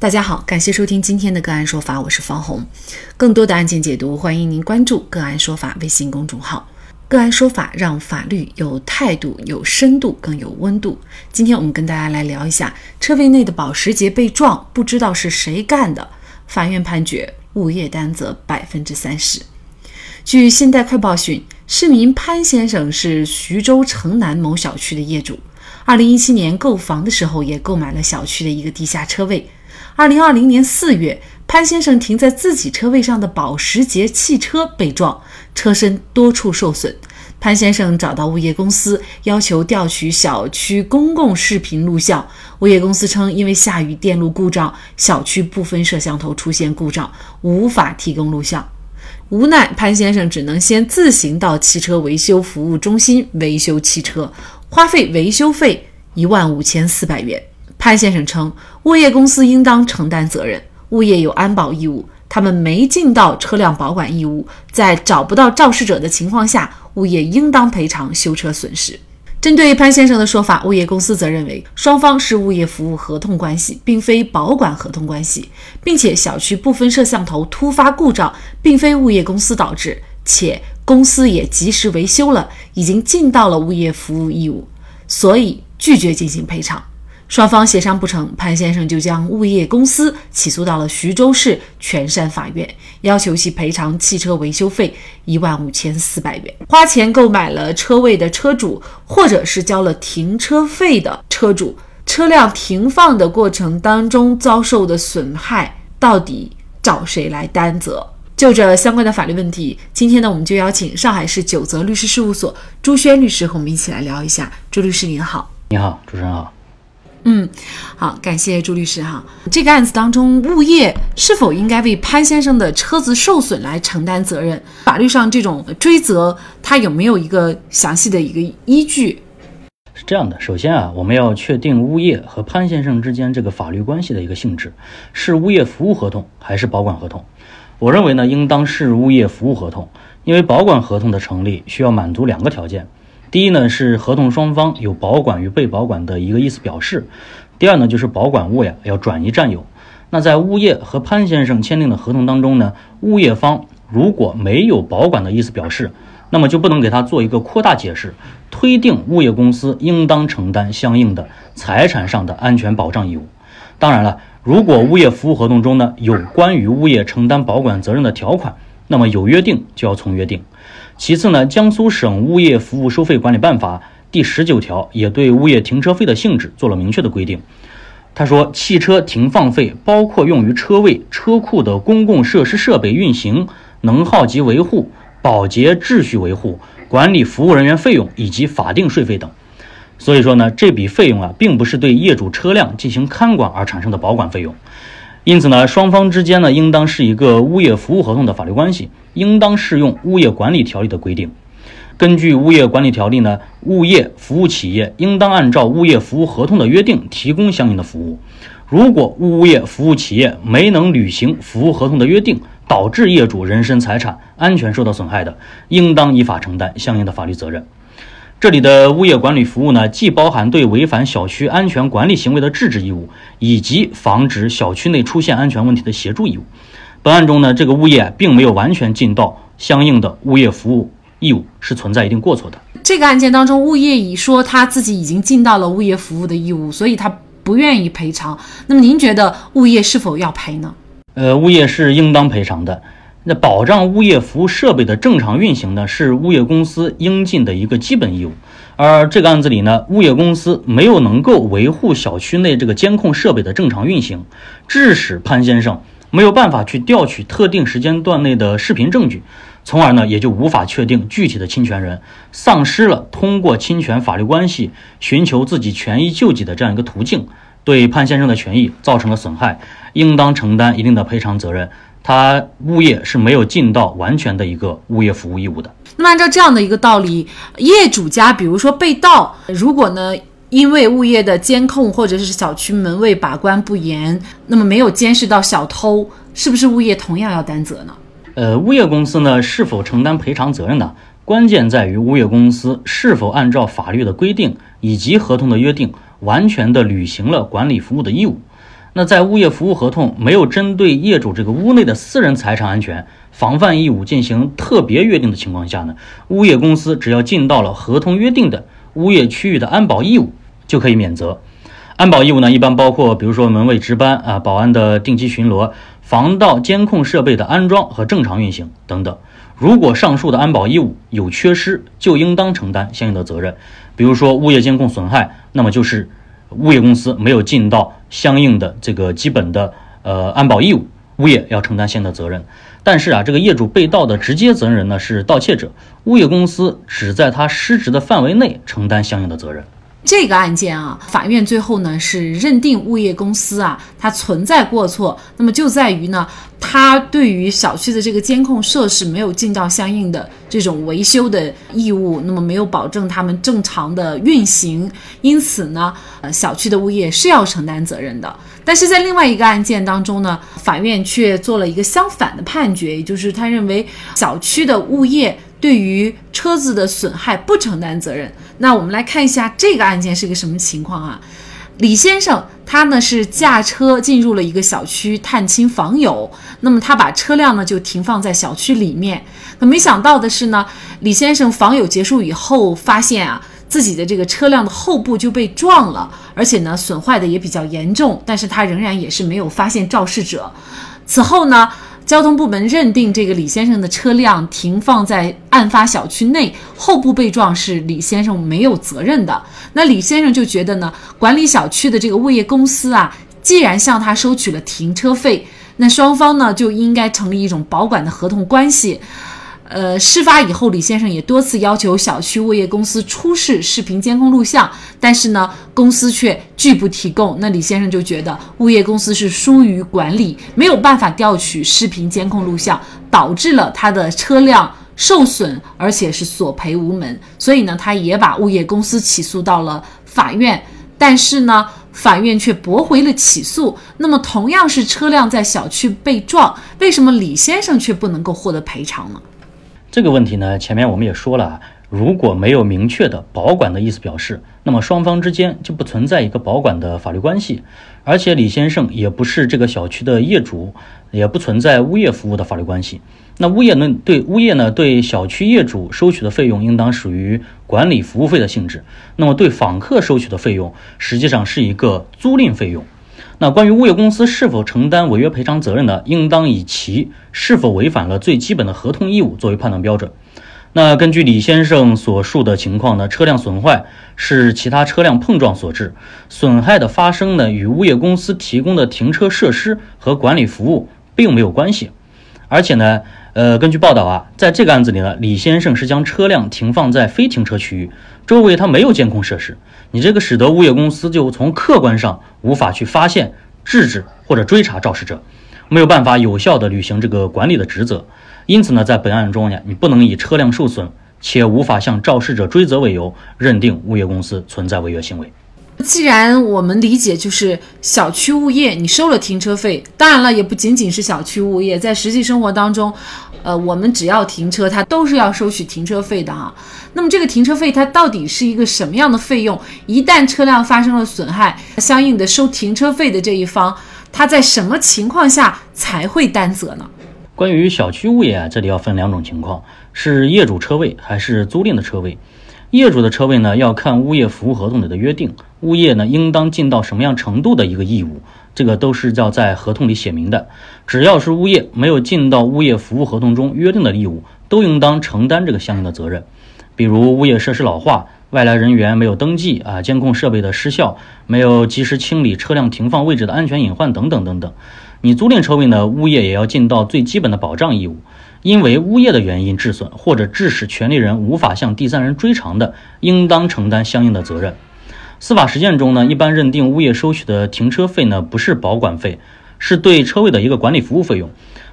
大家好，感谢收听今天的个案说法，我是方红。更多的案件解读，欢迎您关注“个案说法”微信公众号。个案说法让法律有态度、有深度、更有温度。今天我们跟大家来聊一下车位内的保时捷被撞，不知道是谁干的。法院判决物业担责百分之三十。据《现代快报》讯，市民潘先生是徐州城南某小区的业主，二零一七年购房的时候也购买了小区的一个地下车位。二零二零年四月，潘先生停在自己车位上的保时捷汽车被撞，车身多处受损。潘先生找到物业公司，要求调取小区公共视频录像。物业公司称，因为下雨、电路故障，小区部分摄像头出现故障，无法提供录像。无奈，潘先生只能先自行到汽车维修服务中心维修汽车，花费维修费一万五千四百元。潘先生称，物业公司应当承担责任，物业有安保义务，他们没尽到车辆保管义务，在找不到肇事者的情况下，物业应当赔偿修车损失。针对潘先生的说法，物业公司则认为，双方是物业服务合同关系，并非保管合同关系，并且小区部分摄像头突发故障，并非物业公司导致，且公司也及时维修了，已经尽到了物业服务义务，所以拒绝进行赔偿。双方协商不成，潘先生就将物业公司起诉到了徐州市泉山法院，要求其赔偿汽车维修费一万五千四百元。花钱购买了车位的车主，或者是交了停车费的车主，车辆停放的过程当中遭受的损害，到底找谁来担责？就这相关的法律问题，今天呢，我们就邀请上海市九泽律师事务所朱轩律师和我们一起来聊一下。朱律师您好，你好，主持人好。嗯，好，感谢朱律师哈。这个案子当中，物业是否应该为潘先生的车子受损来承担责任？法律上这种追责，它有没有一个详细的一个依据？是这样的，首先啊，我们要确定物业和潘先生之间这个法律关系的一个性质，是物业服务合同还是保管合同？我认为呢，应当是物业服务合同，因为保管合同的成立需要满足两个条件。第一呢是合同双方有保管与被保管的一个意思表示，第二呢就是保管物呀要转移占有。那在物业和潘先生签订的合同当中呢，物业方如果没有保管的意思表示，那么就不能给他做一个扩大解释，推定物业公司应当承担相应的财产上的安全保障义务。当然了，如果物业服务合同中呢有关于物业承担保管责任的条款，那么有约定就要从约定。其次呢，江苏省物业服务收费管理办法第十九条也对物业停车费的性质做了明确的规定。他说，汽车停放费包括用于车位、车库的公共设施设备运行、能耗及维护、保洁秩序维护、管理服务人员费用以及法定税费等。所以说呢，这笔费用啊，并不是对业主车辆进行看管而产生的保管费用。因此呢，双方之间呢，应当是一个物业服务合同的法律关系，应当适用物业管理条例的规定。根据物业管理条例呢，物业服务企业应当按照物业服务合同的约定提供相应的服务。如果物业服务企业没能履行服务合同的约定，导致业主人身财产安全受到损害的，应当依法承担相应的法律责任。这里的物业管理服务呢，既包含对违反小区安全管理行为的制止义务，以及防止小区内出现安全问题的协助义务。本案中呢，这个物业并没有完全尽到相应的物业服务义务，是存在一定过错的。这个案件当中，物业已说他自己已经尽到了物业服务的义务，所以他不愿意赔偿。那么您觉得物业是否要赔呢？呃，物业是应当赔偿的。那保障物业服务设备的正常运行呢，是物业公司应尽的一个基本义务。而这个案子里呢，物业公司没有能够维护小区内这个监控设备的正常运行，致使潘先生没有办法去调取特定时间段内的视频证据，从而呢也就无法确定具体的侵权人，丧失了通过侵权法律关系寻求自己权益救济的这样一个途径，对潘先生的权益造成了损害，应当承担一定的赔偿责任。他物业是没有尽到完全的一个物业服务义务的。那么按照这样的一个道理，业主家比如说被盗，如果呢因为物业的监控或者是小区门卫把关不严，那么没有监视到小偷，是不是物业同样要担责呢？呃，物业公司呢是否承担赔偿责任呢？关键在于物业公司是否按照法律的规定以及合同的约定，完全的履行了管理服务的义务。那在物业服务合同没有针对业主这个屋内的私人财产安全防范义务进行特别约定的情况下呢，物业公司只要尽到了合同约定的物业区域的安保义务，就可以免责。安保义务呢，一般包括比如说门卫值班啊、保安的定期巡逻、防盗监控设备的安装和正常运行等等。如果上述的安保义务有缺失，就应当承担相应的责任。比如说物业监控损害，那么就是物业公司没有尽到相应的这个基本的呃安保义务，物业要承担相应的责任。但是啊，这个业主被盗的直接责任人呢是盗窃者，物业公司只在他失职的范围内承担相应的责任。这个案件啊，法院最后呢是认定物业公司啊它存在过错，那么就在于呢，他对于小区的这个监控设施没有尽到相应的这种维修的义务，那么没有保证他们正常的运行，因此呢，呃，小区的物业是要承担责任的。但是在另外一个案件当中呢，法院却做了一个相反的判决，也就是他认为小区的物业。对于车子的损害不承担责任。那我们来看一下这个案件是个什么情况啊？李先生他呢是驾车进入了一个小区探亲访友，那么他把车辆呢就停放在小区里面。可没想到的是呢，李先生访友结束以后，发现啊自己的这个车辆的后部就被撞了，而且呢损坏的也比较严重，但是他仍然也是没有发现肇事者。此后呢？交通部门认定这个李先生的车辆停放在案发小区内，后部被撞是李先生没有责任的。那李先生就觉得呢，管理小区的这个物业公司啊，既然向他收取了停车费，那双方呢就应该成立一种保管的合同关系。呃，事发以后，李先生也多次要求小区物业公司出示视频监控录像，但是呢，公司却拒不提供。那李先生就觉得物业公司是疏于管理，没有办法调取视频监控录像，导致了他的车辆受损，而且是索赔无门。所以呢，他也把物业公司起诉到了法院，但是呢，法院却驳回了起诉。那么，同样是车辆在小区被撞，为什么李先生却不能够获得赔偿呢？这个问题呢，前面我们也说了啊，如果没有明确的保管的意思表示，那么双方之间就不存在一个保管的法律关系，而且李先生也不是这个小区的业主，也不存在物业服务的法律关系。那物业呢，对物业呢，对小区业主收取的费用应当属于管理服务费的性质，那么对访客收取的费用实际上是一个租赁费用。那关于物业公司是否承担违约赔偿责任呢？应当以其是否违反了最基本的合同义务作为判断标准。那根据李先生所述的情况呢，车辆损坏是其他车辆碰撞所致，损害的发生呢与物业公司提供的停车设施和管理服务并没有关系。而且呢，呃，根据报道啊，在这个案子里呢，李先生是将车辆停放在非停车区域，周围他没有监控设施。你这个使得物业公司就从客观上无法去发现、制止或者追查肇事者，没有办法有效的履行这个管理的职责。因此呢，在本案中呢，你不能以车辆受损且无法向肇事者追责为由，认定物业公司存在违约行为。既然我们理解就是小区物业，你收了停车费，当然了，也不仅仅是小区物业，在实际生活当中，呃，我们只要停车，它都是要收取停车费的哈。那么这个停车费它到底是一个什么样的费用？一旦车辆发生了损害，相应的收停车费的这一方，他在什么情况下才会担责呢？关于小区物业啊，这里要分两种情况：是业主车位还是租赁的车位？业主的车位呢，要看物业服务合同里的约定，物业呢应当尽到什么样程度的一个义务，这个都是要在合同里写明的。只要是物业没有尽到物业服务合同中约定的义务，都应当承担这个相应的责任。比如物业设施老化、外来人员没有登记啊、监控设备的失效、没有及时清理车辆停放位置的安全隐患等等等等。你租赁车位呢，物业也要尽到最基本的保障义务。因为物业的原因致损或者致使权利人无法向第三人追偿的，应当承担相应的责任。司法实践中呢，一般认定物业收取的停车费呢不是保管费，是对车位的一个管理服务费用。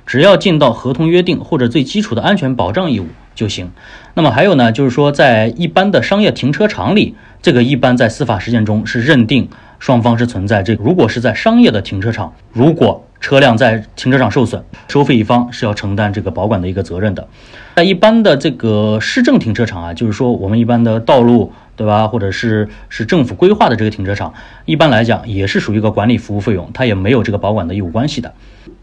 只要尽到合同约定或者最基础的安全保障义务就行。那么还有呢，就是说在一般的商业停车场里，这个一般在司法实践中是认定双方是存在这个。如果是在商业的停车场，如果车辆在停车场受损，收费一方是要承担这个保管的一个责任的。在一般的这个市政停车场啊，就是说我们一般的道路对吧？或者是是政府规划的这个停车场，一般来讲也是属于一个管理服务费用，它也没有这个保管的义务关系的。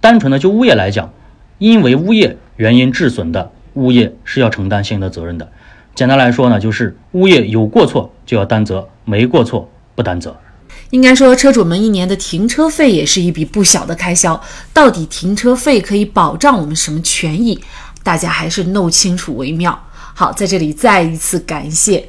单纯的就物业来讲，因为物业原因致损的，物业是要承担相应的责任的。简单来说呢，就是物业有过错就要担责，没过错不担责。应该说，车主们一年的停车费也是一笔不小的开销。到底停车费可以保障我们什么权益？大家还是弄清楚为妙。好，在这里再一次感谢